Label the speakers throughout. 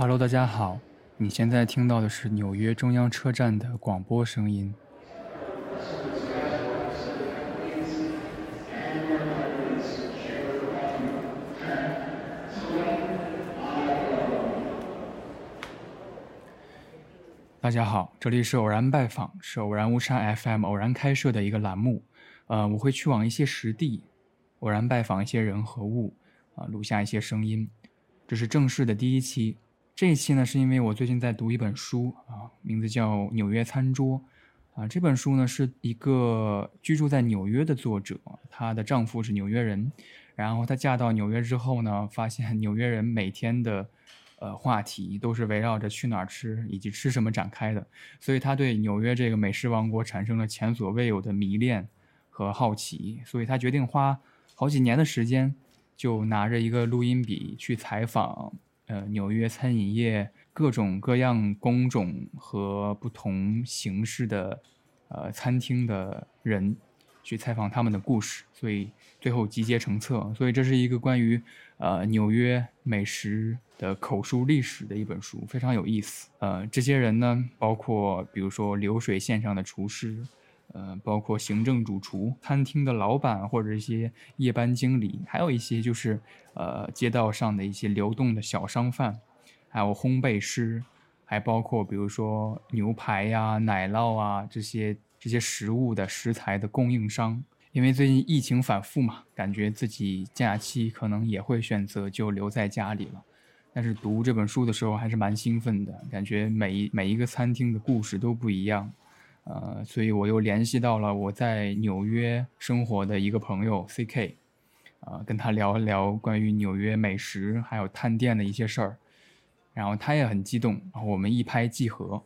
Speaker 1: Hello，大家好，你现在听到的是纽约中央车站的广播声音。大家好，这里是偶然拜访，是偶然无山 FM 偶然开设的一个栏目。呃，我会去往一些实地，偶然拜访一些人和物，啊，录下一些声音。这是正式的第一期。这一期呢，是因为我最近在读一本书啊，名字叫《纽约餐桌》啊。这本书呢，是一个居住在纽约的作者，她的丈夫是纽约人，然后她嫁到纽约之后呢，发现纽约人每天的。呃，话题都是围绕着去哪儿吃以及吃什么展开的，所以他对纽约这个美食王国产生了前所未有的迷恋和好奇，所以他决定花好几年的时间，就拿着一个录音笔去采访呃纽约餐饮业各种各样工种和不同形式的呃餐厅的人。去采访他们的故事，所以最后集结成册。所以这是一个关于呃纽约美食的口述历史的一本书，非常有意思。呃，这些人呢，包括比如说流水线上的厨师，呃，包括行政主厨、餐厅的老板或者一些夜班经理，还有一些就是呃街道上的一些流动的小商贩，还有烘焙师，还包括比如说牛排呀、奶酪啊这些。这些食物的食材的供应商，因为最近疫情反复嘛，感觉自己假期可能也会选择就留在家里了。但是读这本书的时候还是蛮兴奋的，感觉每一每一个餐厅的故事都不一样。呃，所以我又联系到了我在纽约生活的一个朋友 C.K，啊，跟他聊一聊关于纽约美食还有探店的一些事儿。然后他也很激动，然后我们一拍即合，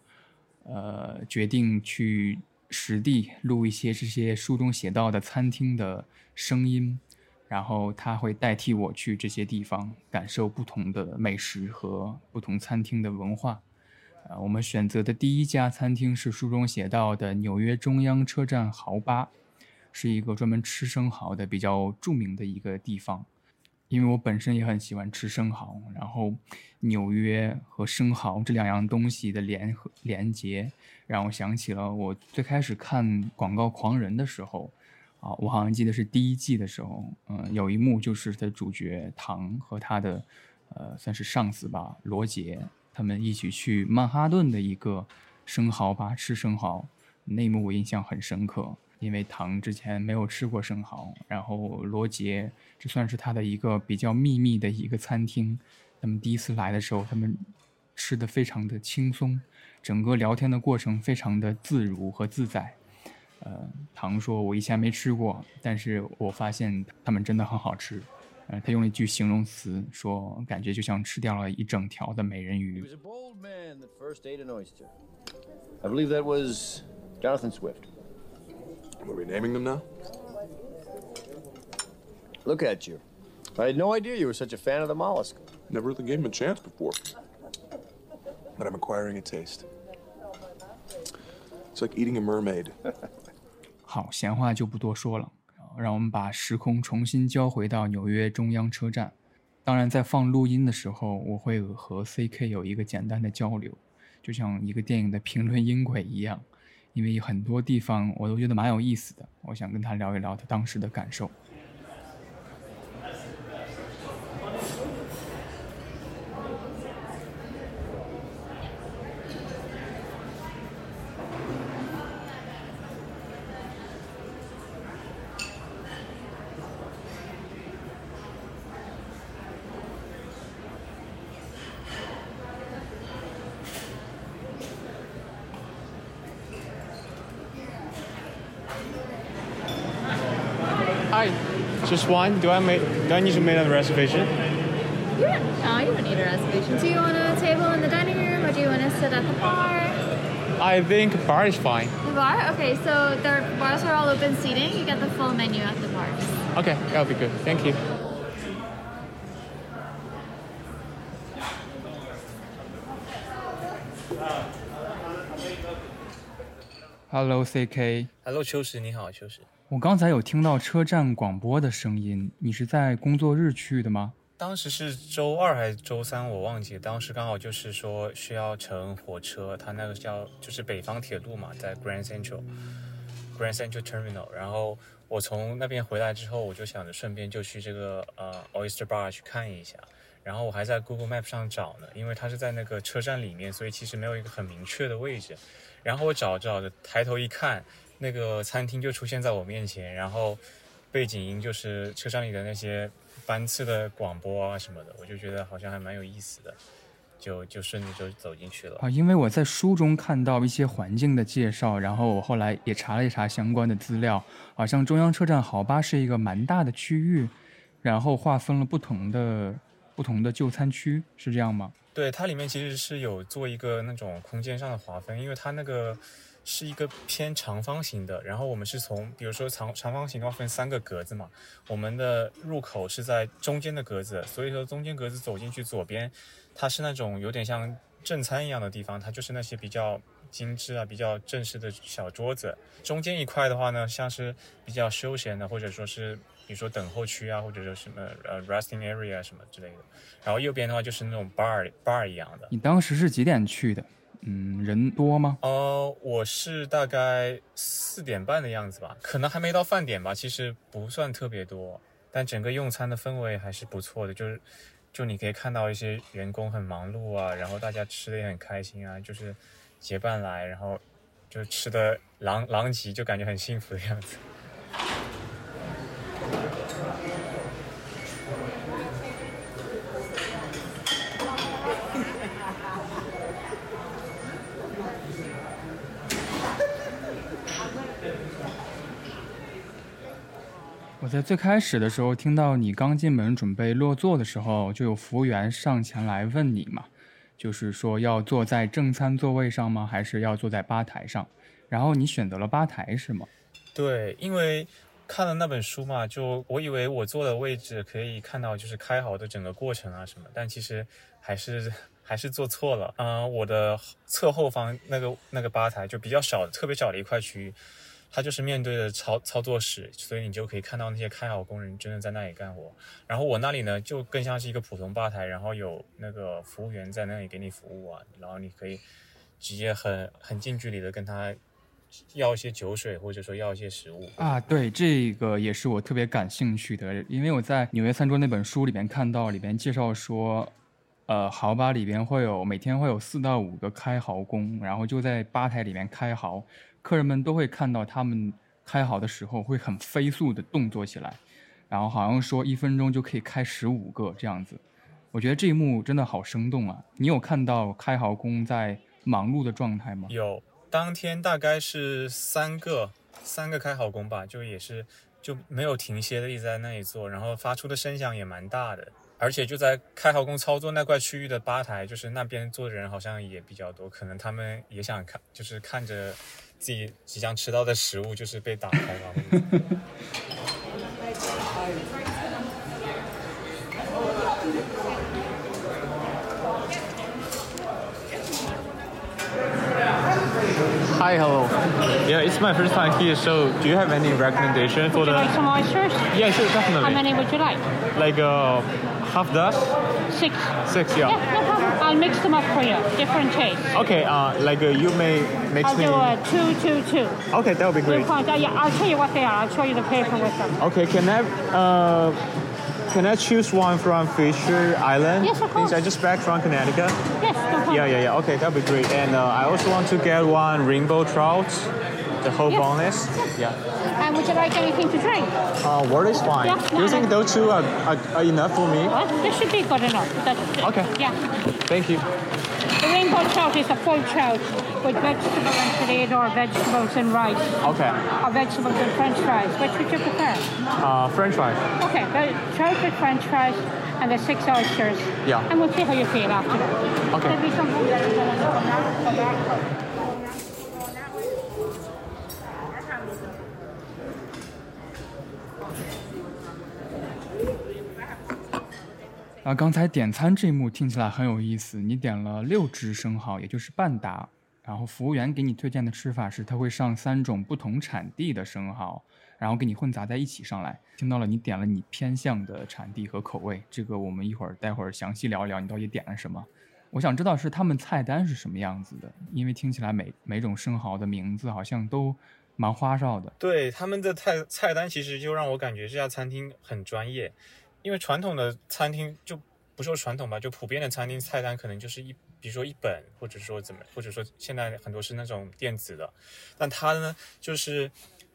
Speaker 1: 呃，决定去。实地录一些这些书中写到的餐厅的声音，然后他会代替我去这些地方感受不同的美食和不同餐厅的文化。呃，我们选择的第一家餐厅是书中写到的纽约中央车站豪吧，是一个专门吃生蚝的比较著名的一个地方。因为我本身也很喜欢吃生蚝，然后纽约和生蚝这两样东西的联合连接，让我想起了我最开始看《广告狂人》的时候，啊，我好像记得是第一季的时候，嗯，有一幕就是他主角唐和他的，呃，算是上司吧，罗杰，他们一起去曼哈顿的一个生蚝吧吃生蚝，那一幕我印象很深刻。因为唐之前没有吃过生蚝，然后罗杰这算是他的一个比较秘密的一个餐厅。他们第一次来的时候，他们吃的非常的轻松，整个聊天的过程非常的自如和自在。呃，唐说：“我以前没吃过，但是我发现他们真的很好吃。”呃，他用了一句形容词说：“感觉就像吃掉了一整条的美人鱼。”
Speaker 2: I believe that was Jonathan Swift.
Speaker 3: Are we naming them now?
Speaker 2: Look at you. I had no idea you were such a fan of the mollusk.
Speaker 3: Never really gave him a chance before. But I'm acquiring a taste. It's like eating a mermaid.
Speaker 1: 好，闲话就不多说了，让我们把时空重新交回到纽约中央车站。当然，在放录音的时候，我会和 CK 有一个简单的交流，就像一个电影的评论音轨一样。因为很多地方我都觉得蛮有意思的，我想跟他聊一聊他当时的感受。
Speaker 4: Just one? Do I make? Do I need to make a reservation?
Speaker 5: You don't. No, you don't need a reservation. Do you want a table in the dining room, or do you want to sit at the bar?
Speaker 4: I think bar is fine.
Speaker 5: The bar? Okay, so the bars are all open seating. You get the full menu at the bars.
Speaker 4: Okay, that'll be good. Thank you.
Speaker 1: Hello, CK.
Speaker 6: Hello，秋实，你好，秋实。
Speaker 1: 我刚才有听到车站广播的声音，你是在工作日去的吗？
Speaker 6: 当时是周二还是周三，我忘记。当时刚好就是说需要乘火车，它那个叫就是北方铁路嘛，在 Grand Central Grand Central Terminal。然后我从那边回来之后，我就想着顺便就去这个呃 Oyster Bar 去看一下。然后我还在 Google Map 上找呢，因为它是在那个车站里面，所以其实没有一个很明确的位置。然后我找着找着，抬头一看，那个餐厅就出现在我面前，然后背景音就是车站里的那些班次的广播啊什么的，我就觉得好像还蛮有意思的，就就顺着就走进去了。
Speaker 1: 啊，因为我在书中看到一些环境的介绍，然后我后来也查了一查相关的资料，好像中央车站好吧是一个蛮大的区域，然后划分了不同的不同的就餐区，是这样吗？
Speaker 6: 对，它里面其实是有做一个那种空间上的划分，因为它那个是一个偏长方形的，然后我们是从，比如说长长方形的话分三个格子嘛，我们的入口是在中间的格子，所以说中间格子走进去左边，它是那种有点像正餐一样的地方，它就是那些比较精致啊、比较正式的小桌子。中间一块的话呢，像是比较休闲的，或者说是比如说等候区啊，或者说什么呃 resting area 什么之类的。然后右边的话就是那种 bar bar 一样的。
Speaker 1: 你当时是几点去的？嗯，人多吗？
Speaker 6: 呃，我是大概四点半的样子吧，可能还没到饭点吧，其实不算特别多，但整个用餐的氛围还是不错的，就是就你可以看到一些员工很忙碌啊，然后大家吃的也很开心啊，就是结伴来，然后就吃的狼狼藉，就感觉很幸福的样子。
Speaker 1: 我在最开始的时候听到你刚进门准备落座的时候，就有服务员上前来问你嘛，就是说要坐在正餐座位上吗？还是要坐在吧台上？然后你选择了吧台是吗？
Speaker 6: 对，因为看了那本书嘛，就我以为我坐的位置可以看到就是开好的整个过程啊什么，但其实还是还是做错了。嗯、我的侧后方那个那个吧台就比较小，特别小的一块区域，它就是面对着操操作室，所以你就可以看到那些开好工人真的在那里干活。然后我那里呢，就更像是一个普通吧台，然后有那个服务员在那里给你服务啊，然后你可以直接很很近距离的跟他要一些酒水，或者说要一些食物。
Speaker 1: 啊，对，这个也是我特别感兴趣的，因为我在《纽约餐桌》那本书里面看到，里面介绍说，呃，豪吧里边会有每天会有四到五个开豪工，然后就在吧台里面开豪，客人们都会看到他们开豪的时候会很飞速的动作起来，然后好像说一分钟就可以开十五个这样子。我觉得这一幕真的好生动啊！你有看到开豪工在忙碌的状态吗？
Speaker 6: 有，当天大概是三个三个开好工吧，就也是就没有停歇的一直在那里做，然后发出的声响也蛮大的，而且就在开好工操作那块区域的吧台，就是那边坐的人好像也比较多，可能他们也想看，就是看着自己即将吃到的食物就是被打开了。
Speaker 4: Hi, hello. Yeah, it's my first time here, so do you have any recommendation for
Speaker 7: Would you
Speaker 4: the?
Speaker 7: like some oysters?
Speaker 4: Yeah, sure, definitely.
Speaker 7: How many would you like?
Speaker 4: Like uh, half dozen,
Speaker 7: Six.
Speaker 4: six,
Speaker 7: Yeah,
Speaker 4: yeah.
Speaker 7: no problem. I'll mix them up for you. Different tastes.
Speaker 4: Okay, uh, like uh, you may mix
Speaker 7: I'll
Speaker 4: me.
Speaker 7: do a two, two, two.
Speaker 4: Okay, that would be great.
Speaker 7: find out. Yeah, I'll tell you what they are. I'll show you the paper with them.
Speaker 4: Okay, can I uh, can I choose one from Fisher Island?
Speaker 7: Yes, of
Speaker 4: Since I just back from Connecticut.
Speaker 7: Yes, no problem.
Speaker 4: Yeah, yeah, yeah. Okay, that'd be great. And uh, I also want to get one rainbow trout, the whole
Speaker 7: Yes.
Speaker 4: boneless. Yeah.
Speaker 7: And would you like anything to drink?
Speaker 4: Uh, water is fine.
Speaker 7: Yeah,
Speaker 4: Do you think
Speaker 7: no.
Speaker 4: those two are, are, are enough for me?
Speaker 7: Well, this should be good enough. That's,
Speaker 4: Okay.
Speaker 7: Yeah.
Speaker 4: Thank you.
Speaker 7: Rainbow trout is a full trout with vegetable and potato or vegetables and rice
Speaker 4: Okay.
Speaker 7: or vegetables and french fries. Which would you prefer?
Speaker 4: Uh, French fries.
Speaker 7: Okay, the trout with french fries and the six oysters.
Speaker 4: Yeah.
Speaker 7: And we'll see how you feel after that.
Speaker 4: Okay.
Speaker 1: 啊，刚才点餐这一幕听起来很有意思，你点了六只生蚝，也就是半打然后服务员给你推荐的吃法是，他会上三种不同产地的生蚝，然后给你混杂在一起上来。听到了，你点了你偏向的产地和口味，这个我们一会儿待会儿详细聊一聊，你到底点了什么。我想知道是他们菜单是什么样子的，因为听起来每每种生蚝的名字好像都蛮花哨的。
Speaker 6: 对他们的菜菜单，其实就让我感觉这家餐厅很专业，因为传统的餐厅就不说传统吧，就普遍的餐厅菜单可能就是一，比如说一本，或者说怎么，或者说现在很多是那种电子的，但它呢，就是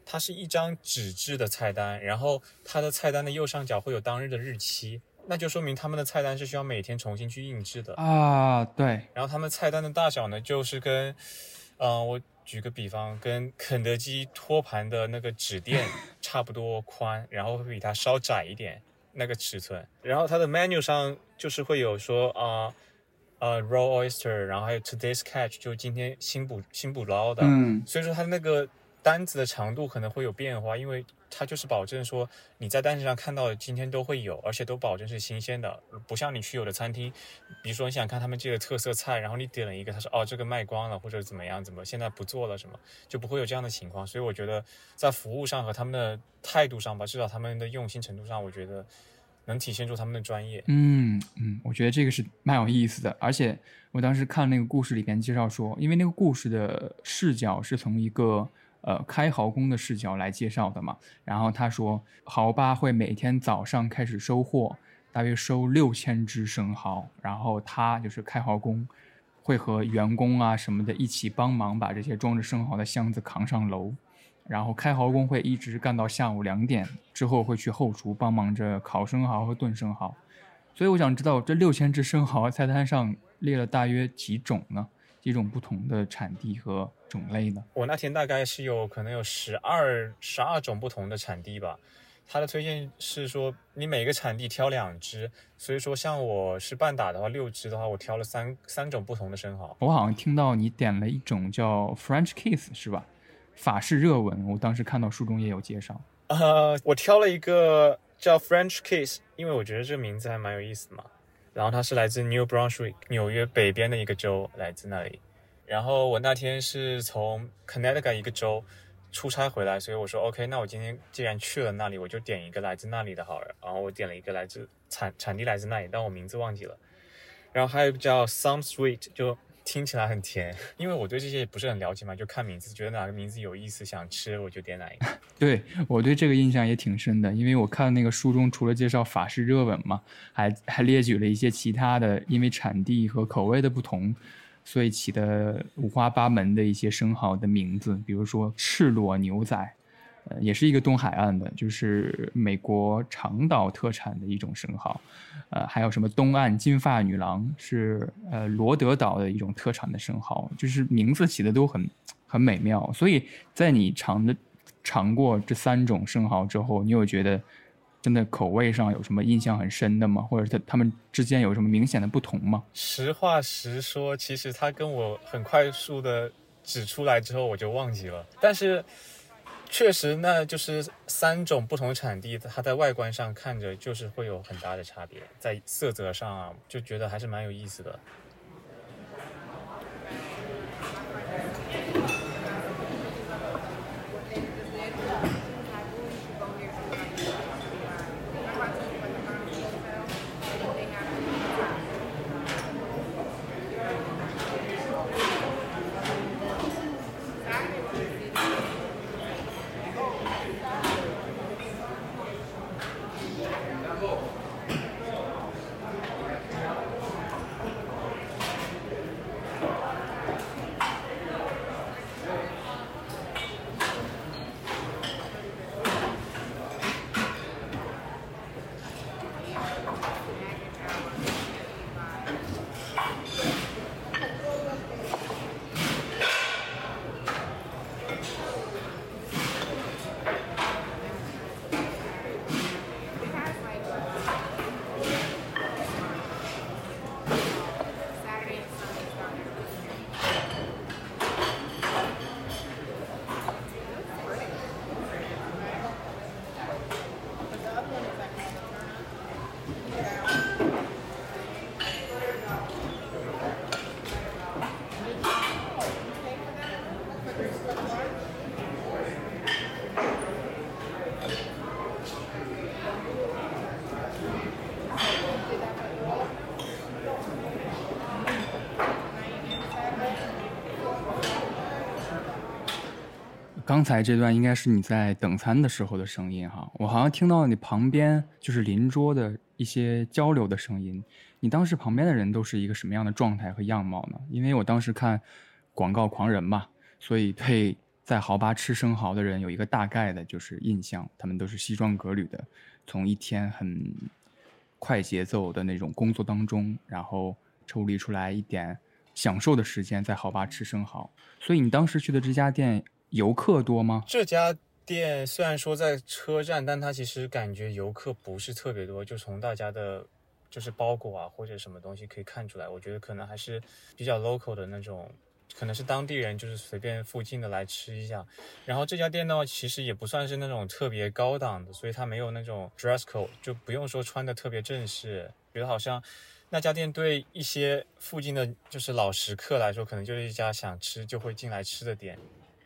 Speaker 6: 它是一张纸质的菜单，然后它的菜单的右上角会有当日的日期，那就说明他们的菜单是需要每天重新去印制的。
Speaker 1: 啊，对，
Speaker 6: 然后他们菜单的大小呢，就是跟，呃，我举个比方，跟肯德基托盘的那个纸垫 差不多宽，然后会比它稍窄一点那个尺寸。然后它的 menu 上就是会有说啊，呃，raw oyster，然后还有 today's catch，就今天新捕新捕捞的。
Speaker 1: 嗯，
Speaker 6: 所以说它那个单子的长度可能会有变化，因为它就是保证说你在单子上看到的今天都会有，而且都保证是新鲜的，不像你去有的餐厅，比如说你想看他们这个特色菜，然后你点了一个，他说哦这个卖光了或者怎么样，怎么现在不做了什么，就不会有这样的情况。所以我觉得在服务上和他们的态度上吧，至少他们的用心程度上，我觉得能体现出他们的专业。
Speaker 1: 嗯嗯，我觉得这个是蛮有意思的，而且我当时看那个故事里边介绍说，因为那个故事的视角是从一个呃开蚝工的视角来介绍的嘛，然后他说蚝吧会每天早上开始收货，大约收六千只生蚝，然后他就是开蚝工。会和员工啊什么的一起帮忙把这些装着生蚝的箱子扛上楼，然后开蚝工会一直干到下午两点之后会去后厨帮忙着烤生蚝和炖生蚝。所以我想知道这六千只生蚝菜单上列了大约几种呢？几种不同的产地和种类呢？
Speaker 6: 我那天大概是有可能有十二十二种不同的产地吧。他的推荐是说你每个产地挑两只，所以说像我是半打的话，六只的话，我挑了三三种不同的生蚝。
Speaker 1: 我好像听到你点了一种叫 French kiss 是吧？法式热吻，我当时看到书中也有介绍。
Speaker 6: 呃，我挑了一个叫 French Kiss，因为我觉得这个名字还蛮有意思的嘛。然后他是来自 New Brunswick，纽约北边的一个州，来自那里。然后我那天是从 Connecticut 一个州出差回来，所以我说 OK，那我今天既然去了那里，我就点一个来自那里的好了。然后我点了一个来自产产地来自那里，但我名字忘记了。然后还有一个叫 Some Sweet，就听起来很甜，因为我对这些也不是很了解嘛，就看名字，觉得哪个名字有意思，想吃我就点哪一个。
Speaker 1: 对我对这个印象也挺深的，因为我看那个书中除了介绍法式热吻嘛，还还列举了一些其他的，因为产地和口味的不同，所以起的五花八门的一些生蚝的名字，比如说赤裸牛仔，呃，也是一个东海岸的，就是美国长岛特产的一种生蚝，呃，还有什么东岸金发女郎是呃罗德岛的一种特产的生蚝，就是名字起的都很很美妙，所以在你尝的尝过这三种生蚝之后，你有觉得真的口味上有什么印象很深的吗？或者它它们之间有什么明显的不同吗？
Speaker 6: 实话实说，其实他跟我很快速的指出来之后，我就忘记了。但是确实，那就是三种不同产地，它在外观上看着就是会有很大的差别，在色泽上啊，就觉得还是蛮有意思的。
Speaker 1: 刚才这段应该是你在等餐的时候的声音哈，我好像听到你旁边就是邻桌的一些交流的声音。你当时旁边的人都是一个什么样的状态和样貌呢？因为我当时看广告狂人嘛，所以对在豪巴吃生蚝的人有一个大概的就是印象，他们都是西装革履的，从一天很快节奏的那种工作当中，然后抽离出来一点享受的时间在豪巴吃生蚝。所以你当时去的这家店游客多吗？
Speaker 6: 这家店虽然说在车站，但它其实感觉游客不是特别多，就从大家的，就是包裹啊或者什么东西可以看出来，我觉得可能还是比较 local 的那种，可能是当地人就是随便附近的来吃一下。然后这家店呢，其实也不算是那种特别高档的，所以它没有那种 dress code，就不用说穿的特别正式，觉得好像。那家店对一些附近的就是老食客来说，可能就是一家想吃就会进来吃的店。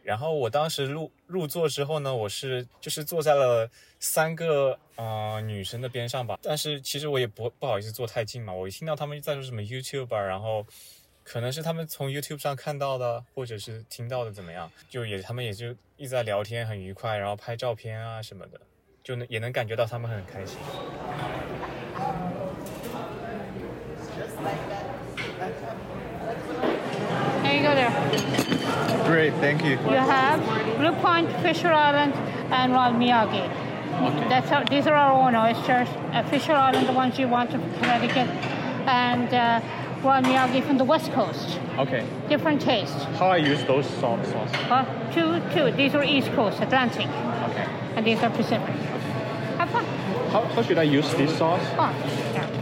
Speaker 6: 然后我当时入入座之后呢，我是就是坐在了三个呃女生的边上吧。但是其实我也不不好意思坐太近嘛。我一听到他们在说什么 YouTube，然后可能是他们从 YouTube 上看到的，或者是听到的怎么样，就也他们也就一直在聊天，很愉快，然后拍照片啊什么的，就能也能感觉到他们很开心。
Speaker 7: Hey, go there.
Speaker 4: Great, thank you.
Speaker 7: You have Blue Point, Fisher Island, and Wild Miyagi. That's how, these are our own oysters. Uh, Fisher Island, the ones you want from Connecticut, and uh, Miyagi from the West Coast.
Speaker 4: Okay.
Speaker 7: Different taste.
Speaker 4: How I use those sauce sauce?
Speaker 7: Uh, two, two. These are East Coast, Atlantic,
Speaker 4: Okay.
Speaker 7: and these are Pacific. Have fun.
Speaker 4: How, how should I use this sauce?
Speaker 7: Yeah.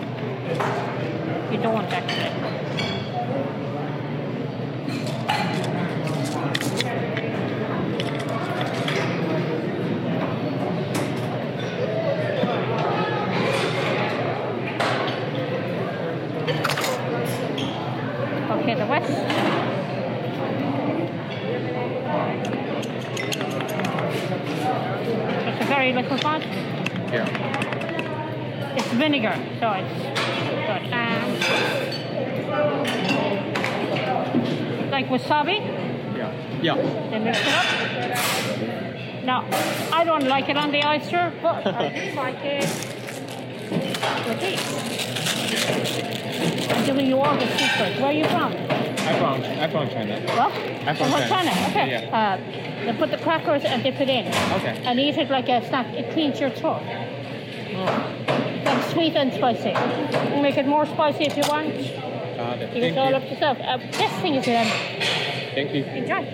Speaker 7: You don't actually. Okay, the west. It's a very liquefied.
Speaker 4: Yeah.
Speaker 7: It's vinegar, so it's. And like wasabi,
Speaker 4: Yeah. Yeah.
Speaker 7: they mix it up. Now, I don't like it on the oyster, but I do like it with these. I'm giving you all the secrets. Where are you from?
Speaker 4: I'm from I'm from China.
Speaker 7: What?
Speaker 4: I'm from
Speaker 7: Oh,
Speaker 4: China.
Speaker 7: Okay.
Speaker 4: Yeah,
Speaker 7: Uh, they put the crackers and dip it in.
Speaker 4: Okay.
Speaker 7: And eat it like a snack. It cleans your throat. Like sweet and spicy. You can make it more spicy if you want. You
Speaker 4: Got it.
Speaker 7: can all up
Speaker 4: Thank
Speaker 7: yourself. Uh, this thing is
Speaker 4: you. Thank you.
Speaker 7: enjoy.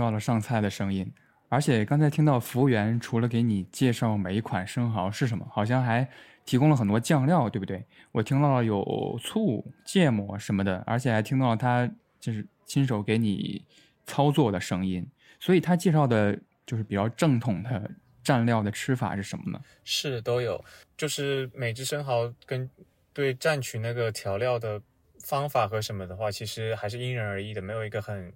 Speaker 1: 到了上菜的声音，而且刚才听到服务员除了给你介绍每一款生蚝是什么，好像还提供了很多酱料，对不对？我听到了有醋、芥末什么的，而且还听到他就是亲手给你操作的声音，所以他介绍的就是比较正统的蘸料的吃法是什么呢？
Speaker 6: 是都有，就是每只生蚝跟对蘸取那个调料的方法和什么的话，其实还是因人而异的，没有一个很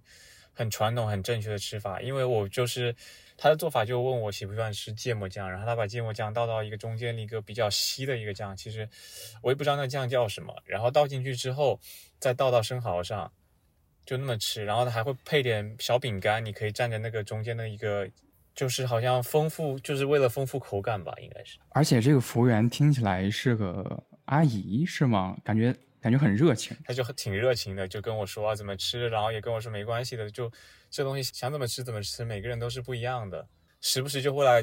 Speaker 6: 很传统、很正确的吃法。因为我就是他的做法，就问我喜不喜欢吃芥末酱，然后他把芥末酱倒到一个中间一个比较稀的一个酱，其实我也不知道那酱叫什么，然后倒进去之后再倒到生蚝上。就那么吃，然后它还会配点小饼干，你可以蘸着那个中间的一个，就是好像丰富，就是为了丰富口感吧，应该是。
Speaker 1: 而且这个服务员听起来是个阿姨，是吗？感觉感觉很热情。
Speaker 6: 他就挺热情的，就跟我说、啊、怎么吃，然后也跟我说没关系的，就这东西想怎么吃怎么吃，每个人都是不一样的。时不时就会来，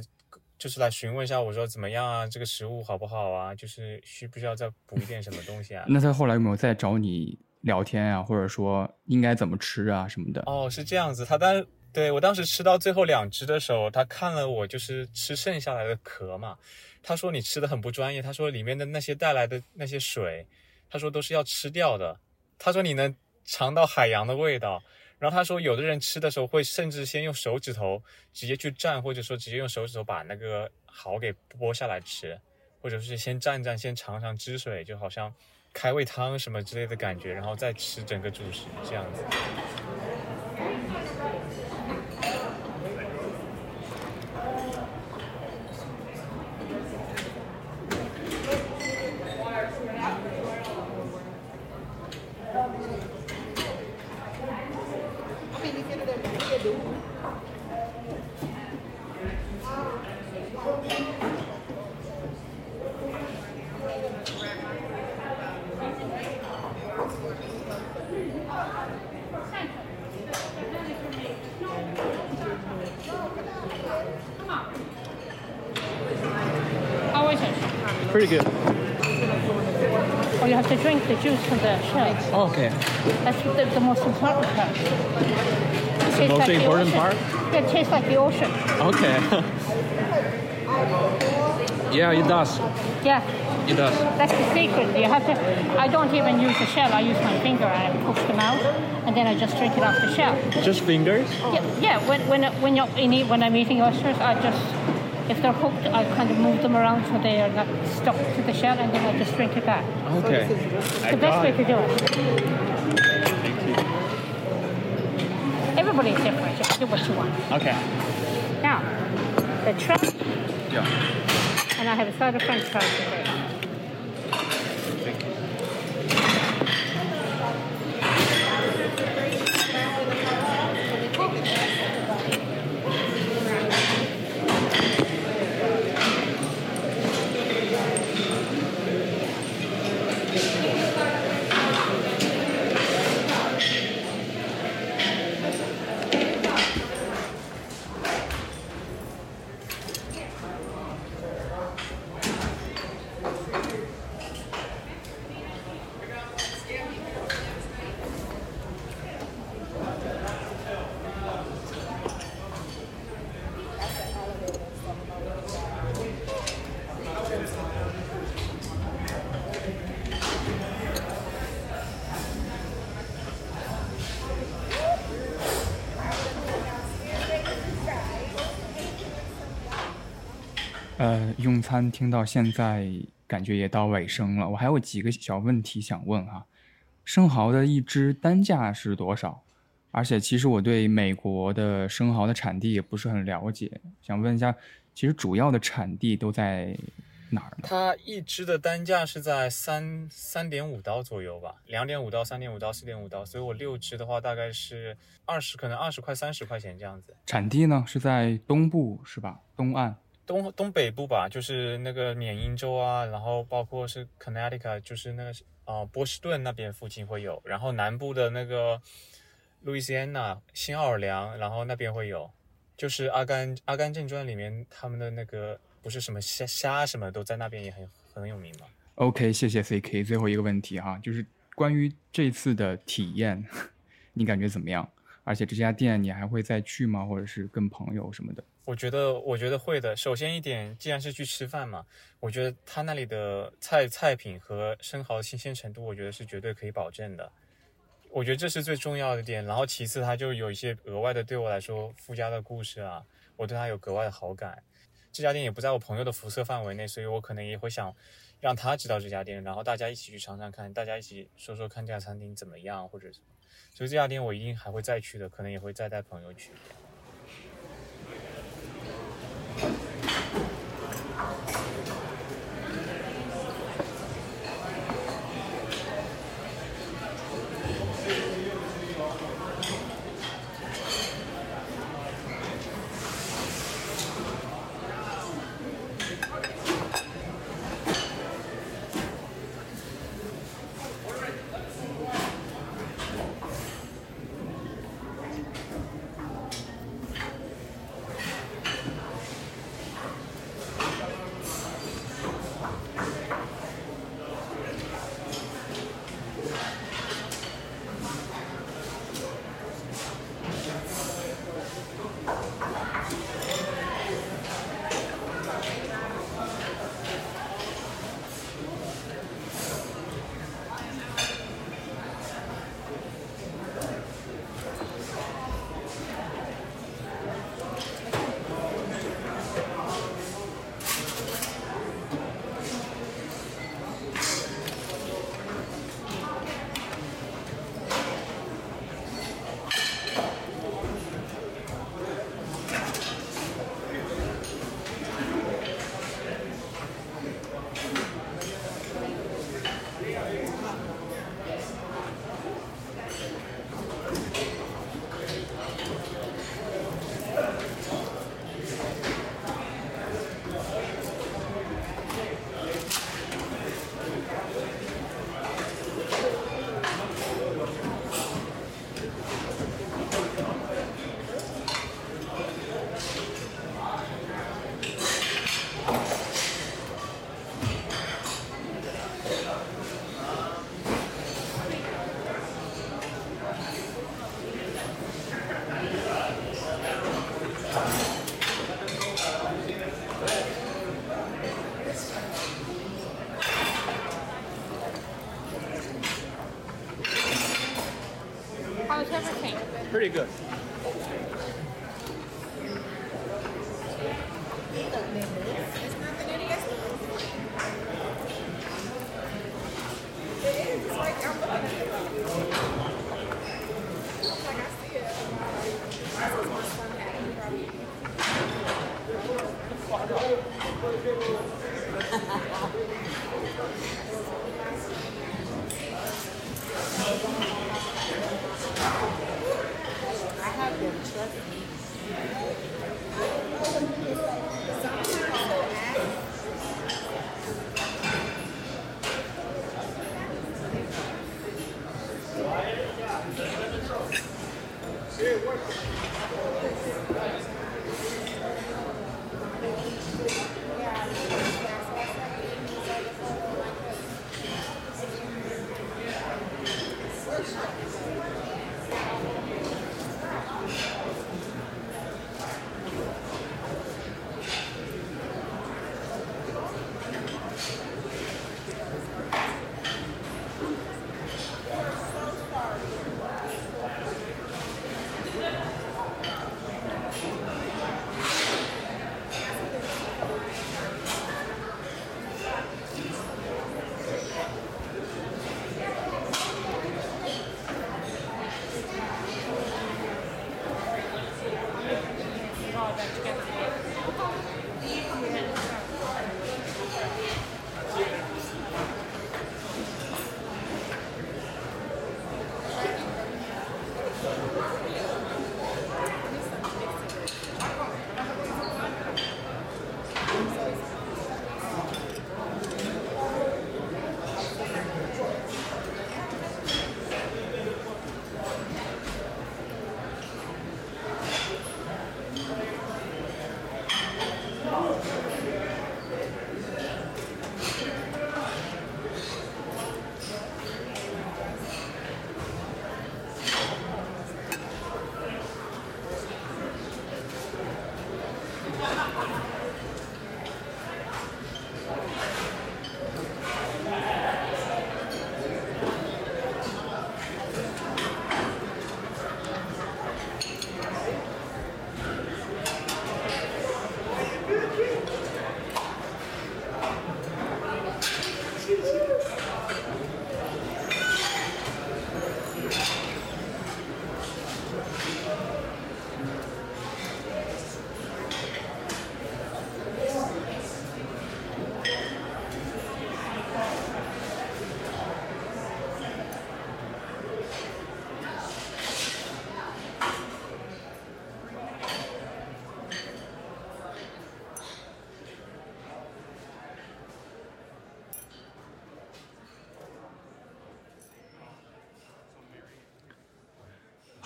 Speaker 6: 就是来询问一下我说怎么样啊，这个食物好不好啊，就是需不需要再补一点什么东西啊？
Speaker 1: 那他后来有没有再找你聊天啊，或者说应该怎么吃啊什么的？
Speaker 6: 哦，是这样子，他当对我当时吃到最后两只的时候，他看了我就是吃剩下来的壳嘛，他说你吃的很不专业，他说里面的那些带来的那些水，他说都是要吃掉的，他说你能尝到海洋的味道，然后他说有的人吃的时候会甚至先用手指头直接去蘸，或者说直接用手指头把那个蚝给剥下来吃，或者是先蘸蘸，先尝尝汁水，就好像开胃汤什么之类的感觉，然后再吃整个主食这样子。
Speaker 7: To drink the juice from the shell.
Speaker 4: Okay.
Speaker 7: That's the, the most important part. It tastes
Speaker 4: most
Speaker 7: the
Speaker 4: important
Speaker 7: ocean.
Speaker 4: part?
Speaker 7: Yeah, it tastes like the ocean.
Speaker 4: Okay. yeah, it does.
Speaker 7: Yeah,
Speaker 4: It does.
Speaker 7: that's the secret. You have to. I don't even use the shell. I use my finger and I push them out, and then I just drink it off the shell.
Speaker 4: Just fingers?
Speaker 7: Yeah, yeah. When when when you're in when I'm eating oysters, I just if they're hooked, I kind of move them around so they are not stuck to the shell, and then I just drink it back.
Speaker 4: Okay.
Speaker 7: It's the best way to do it. Everybody's different. Do what you want.
Speaker 4: Okay.
Speaker 7: Now, the trout,
Speaker 4: Yeah.
Speaker 7: and I have a side of French fries today.
Speaker 1: 呃，用餐听到现在，感觉也到尾声了。我还有几个小问题想问哈。生蚝的一只单价是多少？而且其实我对美国的生蚝的产地也不是很了解，想问一下，其实主要的产地都在哪儿呢？
Speaker 6: 它一只的单价是在三三点五刀左右吧，两点五刀、三点五刀、四点五刀，所以我六只的话大概是二十，可能二十块、三十块钱这样子。
Speaker 1: 产地呢是在东部是吧？东岸。
Speaker 6: 东东北部吧，就是那个缅因州啊，然后包括是 Connecticut，就是那个呃波士顿那边附近会有，然后南部的那个路易斯安那、新奥尔良，然后那边会有，就是《阿甘阿甘正传》里面他们的那个不是什么虾虾什么都在那边也很很有名嘛。
Speaker 1: OK，谢谢 CK。最后一个问题哈，就是关于这次的体验，你感觉怎么样？而且这家店你还会再去吗？或者是跟朋友什么的？
Speaker 6: 我觉得，我觉得会的。首先一点，既然是去吃饭嘛，我觉得他那里的菜菜品和生蚝新鲜程度，我觉得是绝对可以保证的。我觉得这是最重要的点。然后其次，他就有一些额外的对我来说附加的故事啊，我对他有格外的好感。这家店也不在我朋友的辐射范围内，所以我可能也会想让他知道这家店，然后大家一起去尝尝看，大家一起说说看这家餐厅怎么样，或者什么。所以这家店我一定还会再去的，可能也会再带朋友去。
Speaker 8: Thank you.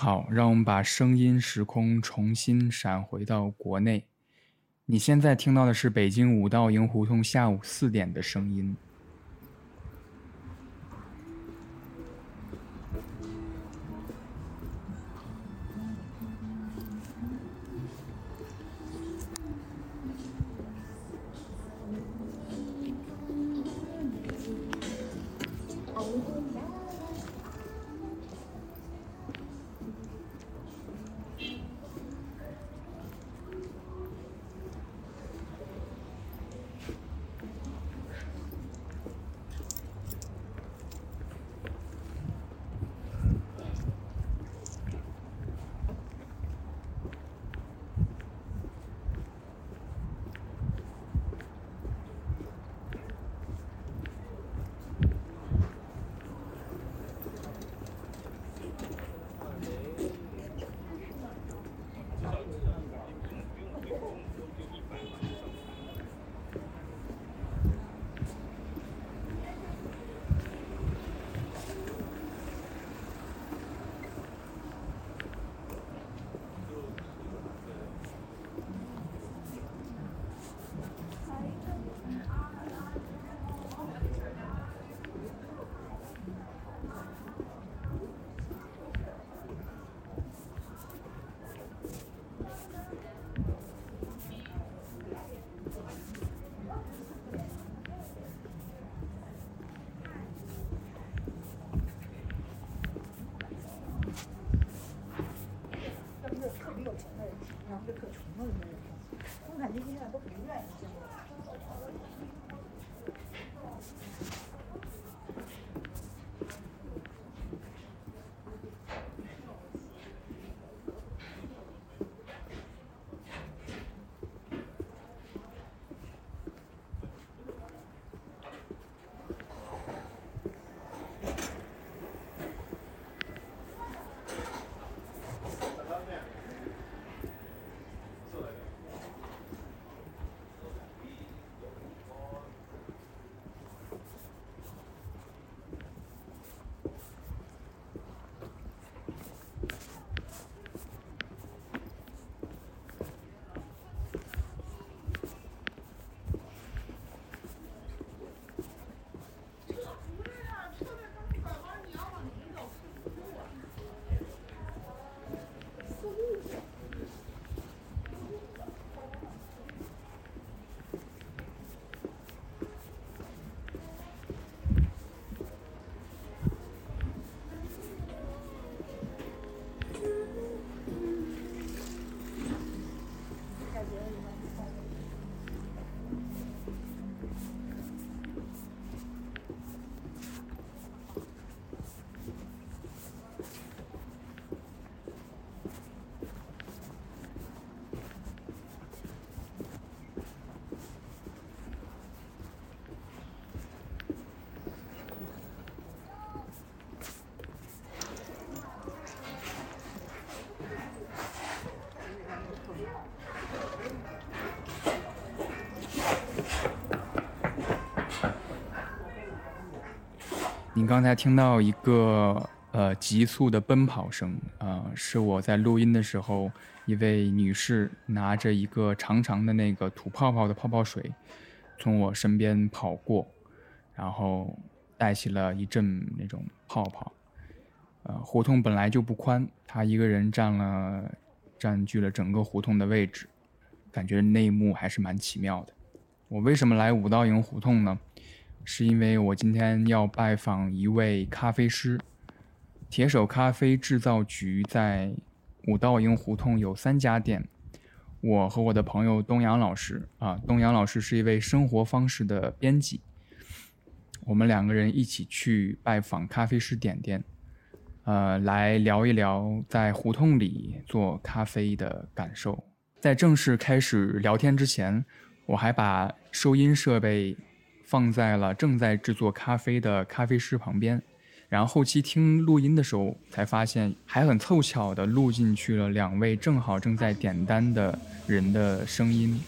Speaker 1: 好，让我们把声音时空重新闪回到国内。你现在听到的是北京五道营胡同下午四点的声音。la línea. 您刚才听到一个呃急速的奔跑声，啊、是我在录音的时候，一位女士拿着一个长长的那个吐泡泡的泡泡水，从我身边跑过，然后带起了一阵那种泡泡。呃，胡同本来就不宽，她一个人占了占据了整个胡同的位置，感觉那一幕还是蛮奇妙的。我为什么来五道营胡同呢？是因为我今天要拜访一位咖啡师。铁手咖啡制造局在五道营胡同有三家店。我和我的朋友东阳老师啊，东阳老师是一位生活方式的编辑。我们两个人一起去拜访咖啡师点点，呃，来聊一聊在胡同里做咖啡的感受。在正式开始聊天之前，我还把收音设备放在了正在制作咖啡的咖啡师旁边，然后后期听录音的时候才发现，还很凑巧的录进去了两位正好正在点单的人的声音。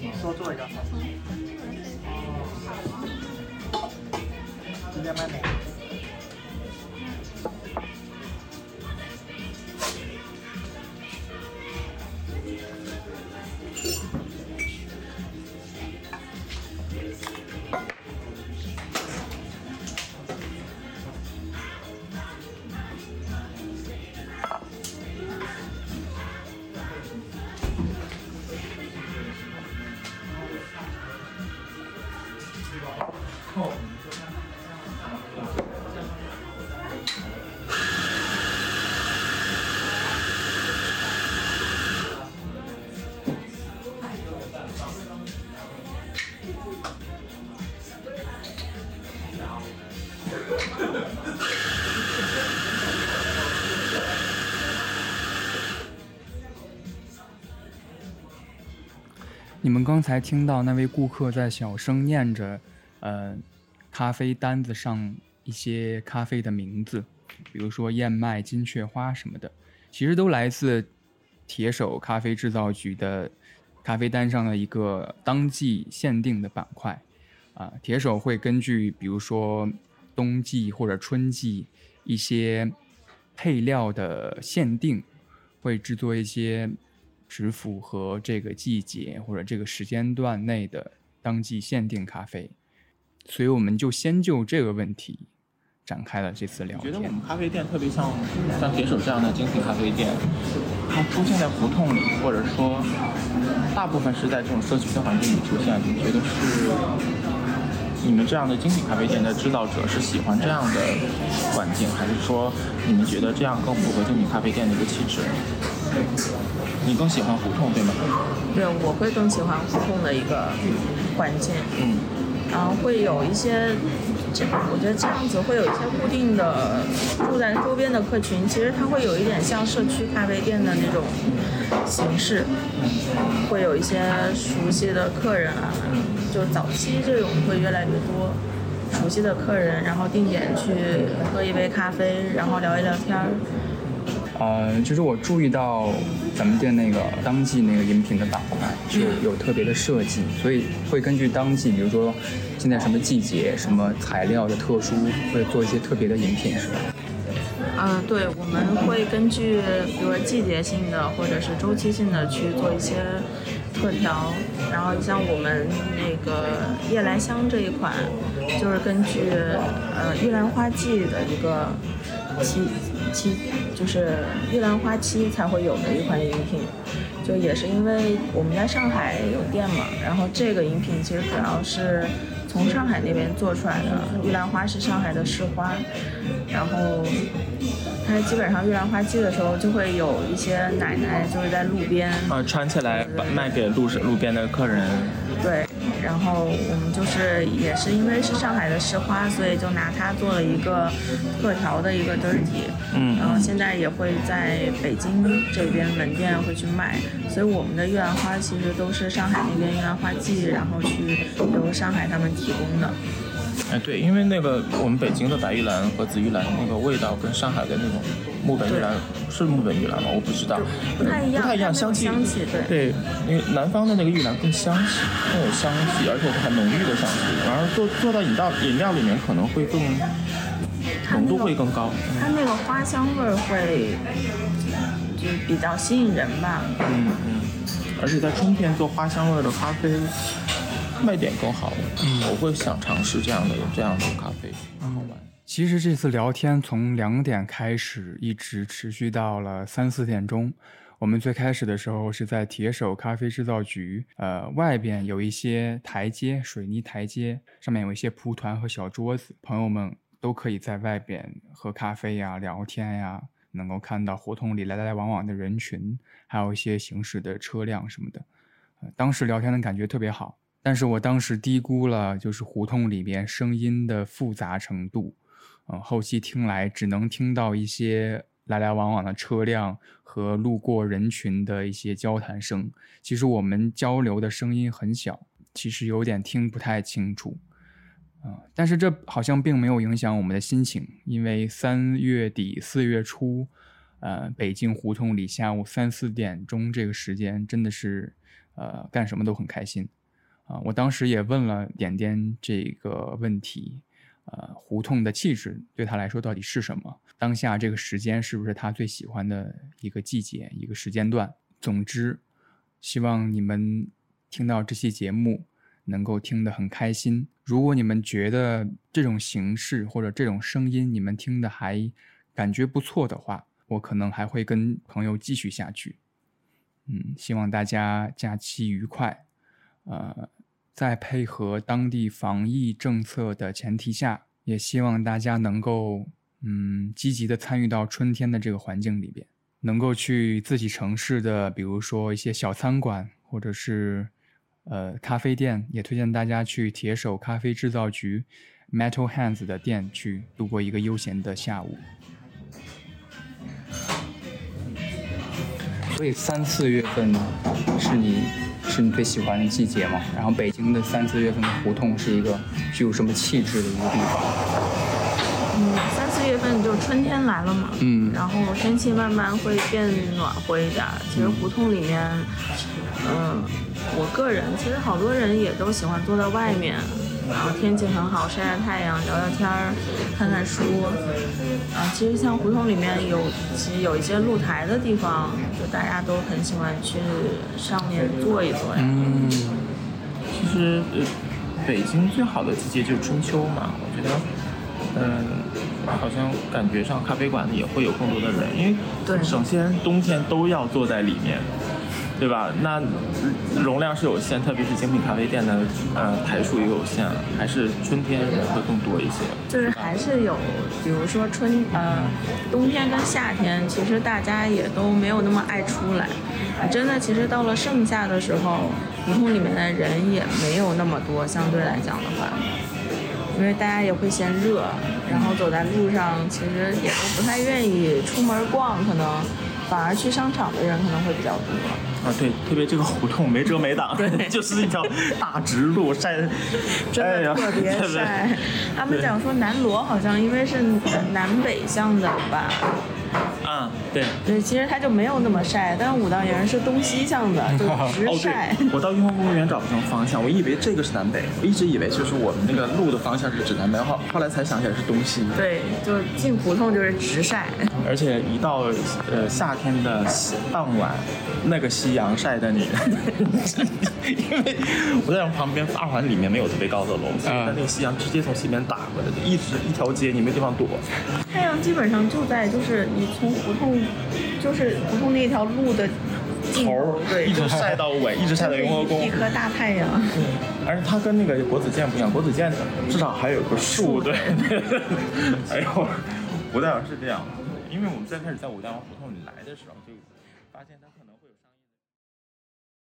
Speaker 5: 你。说
Speaker 4: 做一个。今天卖哪个？
Speaker 1: 刚才听到那位顾客在小声念着，呃，咖啡单子上一些咖啡的名字，比如说燕麦、金雀花什么的，其实都来自铁手咖啡制造局的咖啡单上的一个当季限定的板块。啊，铁手会根据比如说冬季或者春季一些配料的限定，会制作一些只符合这个季节或者这个时间段内的当季限定咖啡。所以我们就先就这个问题展开了这次聊天
Speaker 9: 觉得我们。咖啡店特别像像铁手这样的精品咖啡店，它出现在胡同里，或者说大部分是在这种社区的环境里出现。你觉得是你们这样的精品咖啡店的制造者是喜欢这样的环境，还是说你们觉得这样更符合精品咖啡店的一个气质？你更喜欢胡同对吗？
Speaker 10: 对，我会更喜欢胡同的一个环境，
Speaker 9: 嗯，
Speaker 10: 然后会有一些，这我觉得这样子会有一些固定的住在周边的客群，其实它会有一点像社区咖啡店的那种形式，会有一些熟悉的客人啊，就早期这种会越来越多。熟悉的客人，然后定点去喝一杯咖啡，然后聊一聊天儿。
Speaker 1: 呃，就是我注意到咱们店那个当季那个饮品的板块是有有特别的设计，所以会根据当季，比如说现在什么季节、什么材料的特殊，会做一些特别的饮品，是吧？
Speaker 10: 嗯，对，我们会根据比如说季节性的或者是周期性的去做一些特调，然后像我们那个夜来香这一款，就是根据呃玉兰花季的一个期期，就是玉兰花期才会有的一款饮品，就也是因为我们在上海有店嘛，然后这个饮品其实主要是从上海那边做出来的，玉兰花是上海的市花，然后它基本上玉兰花季的时候就会有一些奶奶就是在路边
Speaker 9: 啊，穿起来卖给路上路边的客人。
Speaker 10: 对，然后我们就是也是因为是上海的市花，所以就拿它做了一个特调的一个 dirty，
Speaker 9: 嗯
Speaker 10: 然后现在也会在北京这边门店会去卖，所以我们的玉兰花其实都是上海那边玉兰花季，然后去由上海他们提供的。
Speaker 9: 哎，对，因为那个我们北京的白玉兰和紫玉兰那个味道跟上海的那种木本玉兰是木本玉兰吗？我不知道，
Speaker 10: 不太一样
Speaker 9: 不太一样，香气
Speaker 10: 香气对
Speaker 9: 对，那个南方的那个玉兰更香气，更有香气，而且很浓郁的香气，然后做做到饮料饮料里面可能会更浓度会更高。
Speaker 10: 它那个花香味儿会就是比较吸引人吧。
Speaker 9: 嗯嗯，而且在春天做花香味的咖啡，卖点更好。嗯，我会想尝试这样的这样的咖啡，很好玩。
Speaker 1: 其实这次聊天从两点开始，一直持续到了三四点钟。我们最开始的时候是在铁手咖啡制造局，呃，外边有一些台阶，水泥台阶，上面有一些蒲团和小桌子，朋友们都可以在外边喝咖啡呀、聊天呀，能够看到胡同里来来往往的人群，还有一些行驶的车辆什么的。呃当时聊天的感觉特别好，但是我当时低估了就是胡同里边声音的复杂程度，嗯、后期听来只能听到一些来来往往的车辆和路过人群的一些交谈声。其实我们交流的声音很小，其实有点听不太清楚。啊、但是这好像并没有影响我们的心情，因为三月底四月初，呃，北京胡同里下午三四点钟这个时间真的是，呃，干什么都很开心。啊、我当时也问了点点这个问题，呃，胡同的气质对他来说到底是什么？当下这个时间是不是他最喜欢的一个季节、一个时间段？总之，希望你们听到这期节目能够听得很开心。如果你们觉得这种形式或者这种声音你们听的还感觉不错的话，我可能还会跟朋友继续下去。嗯，希望大家假期愉快。呃，在配合当地防疫政策的前提下，也希望大家能够嗯积极的参与到春天的这个环境里边，能够去自己城市的，比如说一些小餐馆或者是呃咖啡店，也推荐大家去铁手咖啡制造局 Metal Hands 的店去度过一个悠闲的下午。所以三四月份是你是你最喜欢的季节嘛？然后北京的三四月份的胡同是一个具有什么气质的一个地方？
Speaker 10: 嗯，三四月份就春天来了嘛，
Speaker 1: 嗯
Speaker 10: 然后天气慢慢会变暖和一点儿。其实胡同里面，嗯、我个人其实好多人也都喜欢坐在外面，然后天气很好，晒晒太阳，聊聊天儿，看看书。啊，其实像胡同里面有，其实有一些露台的地方，就大家都很喜欢去上面坐一坐呀。
Speaker 1: 嗯，
Speaker 9: 其实呃，北京最好的季节就是春秋嘛，我觉得，嗯、好像感觉上咖啡馆里也会有更多的人，因为首先冬天都要坐在里面，对吧？那容量是有限，特别是精品咖啡店的呃台数也有限，还是春天人会更多一些。
Speaker 10: 就是还是有，比如说春呃冬天跟夏天，其实大家也都没有那么爱出来。啊，真的，其实到了盛夏的时候，胡同里面的人也没有那么多，相对来讲的话，因为大家也会嫌热，然后走在路上，其实也都不太愿意出门逛，可能反而去商场的人可能会比较多。
Speaker 9: 啊，对，特别这个胡同没遮没挡，就是一条大直路，晒，
Speaker 10: 的特别
Speaker 9: 特别
Speaker 10: 晒。他们讲说南锣好像因为是南北向的吧，
Speaker 9: 啊，对。
Speaker 10: 对，其实它就没有那么晒，但是武当营是东西向的，就直
Speaker 9: 哦，
Speaker 10: 晒。
Speaker 9: 对，我到雍和公园找不成方向，我以为这个是南北，我一直以为就是我们那个路的方向是指南北，后后来才想起来是东西。
Speaker 10: 对，就进胡同就是直晒。
Speaker 9: 而且一到呃夏天的傍晚，那个夕阳晒的你，因为我在旁边二环里面没有特别高的楼，所以它那个夕阳直接从西边打过来，就一直一条街你没地方躲。
Speaker 10: 太阳基本上就在就是你从胡同，就是胡同那条路的尽头，对，
Speaker 9: 一直晒到尾，一直晒到雍和宫。
Speaker 10: 一颗大太阳。
Speaker 9: 而且它跟那个国子监不一样，国子监至少还有个树，对。哎呦，武大王是这样，因为我们最开始在武大王胡同里来的时候，就